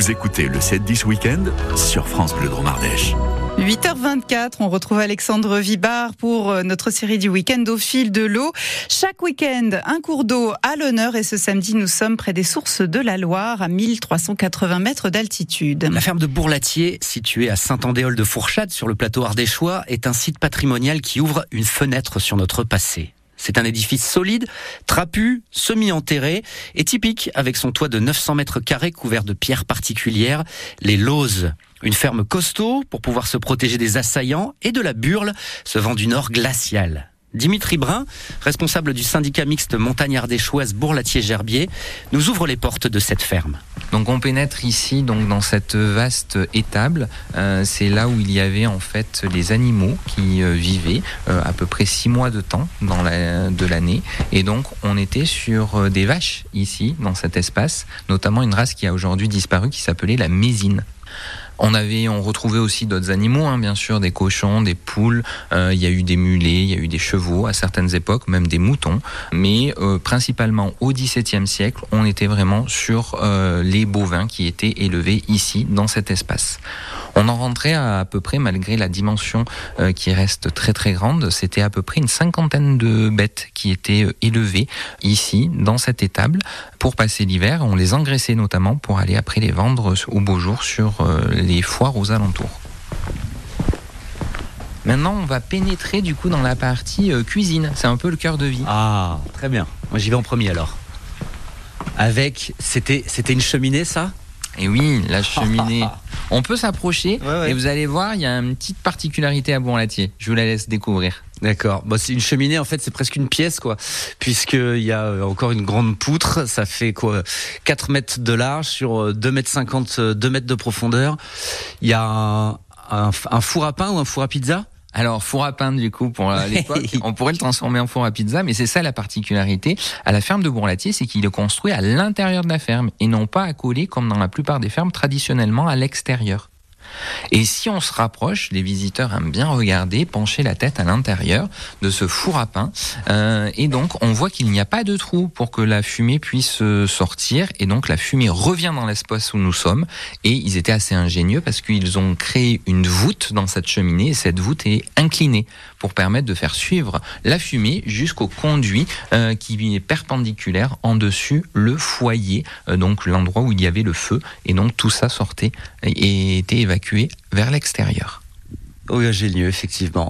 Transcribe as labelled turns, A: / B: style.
A: Vous écoutez le 7-10 Week-end sur France Bleu Dromardèche.
B: 8h24, on retrouve Alexandre Vibard pour euh, notre série du week-end au fil de l'eau. Chaque week-end, un cours d'eau à l'honneur et ce samedi, nous sommes près des sources de la Loire à 1380 mètres d'altitude.
C: La ferme de Bourlatier, située à Saint-Andéol de Fourchade sur le plateau ardéchois, est un site patrimonial qui ouvre une fenêtre sur notre passé. C'est un édifice solide, trapu, semi-enterré et typique avec son toit de 900 mètres carrés couvert de pierres particulières, les lauses. Une ferme costaud pour pouvoir se protéger des assaillants et de la burle, ce vent du nord glacial. Dimitri Brun, responsable du syndicat mixte montagnard des Chouesses Bourlatier-Gerbier, nous ouvre les portes de cette ferme.
D: Donc on pénètre ici donc dans cette vaste étable. Euh, c'est là où il y avait en fait les animaux qui euh, vivaient euh, à peu près six mois de temps dans la, de l'année. Et donc on était sur des vaches ici dans cet espace, notamment une race qui a aujourd'hui disparu qui s'appelait la mésine. On avait, on retrouvait aussi d'autres animaux, hein, bien sûr, des cochons, des poules. Euh, il y a eu des mulets, il y a eu des chevaux à certaines époques, même des moutons. Mais euh, principalement au XVIIe siècle, on était vraiment sur euh, les bovins qui étaient élevés ici dans cet espace. On en rentrait à, peu près, malgré la dimension qui reste très très grande, c'était à peu près une cinquantaine de bêtes qui étaient élevées ici dans cette étable pour passer l'hiver. On les engraissait notamment pour aller après les vendre au beau jour sur les les foires aux alentours. Maintenant, on va pénétrer du coup dans la partie euh, cuisine. C'est un peu le cœur de vie.
C: Ah, très bien. Moi, j'y vais en premier alors. Avec, c'était une cheminée, ça?
D: Et oui, la cheminée. on peut s'approcher
C: Ouais, ouais.
D: et vous allez voir, il y a une petite particularité à Bourlatier. Je vous la laisse découvrir.
C: D'accord. Bon, c'est une cheminée, en fait, c'est presque une pièce, quoi. Puisqu'il y a euh, encore une grande poutre. Ça fait quoi 4 mètres de large sur euh, 2 mètres 50, 2 mètres de profondeur. Il y a un, un, un four à pain ou un four à pizza?
D: Alors, four à pain, du coup, pour euh, l'époque, on pourrait le transformer en four à pizza, mais c'est ça la particularité. À la ferme de Bourlatier, c'est qu'il est construit à l'intérieur de la ferme et non pas accolé comme dans la plupart des fermes traditionnellement à l'extérieur. Et si on se rapproche, les visiteurs aiment bien regarder, pencher la tête à l'intérieur de ce four à pain. Euh, et donc, on voit qu'il n'y a pas de trou pour que la fumée puisse euh, sortir. Et donc, la fumée revient dans l'espace où nous sommes. Et ils étaient assez ingénieux parce qu'ils ont créé une voûte dans cette cheminée. Et cette voûte est inclinée pour permettre de faire suivre la fumée jusqu'au conduit euh, qui est perpendiculaire en dessus le foyer, donc l'endroit où il y avait le feu. Et donc, tout ça sortait et était évacué vers l'extérieur.
C: Oui, ingénieux, effectivement.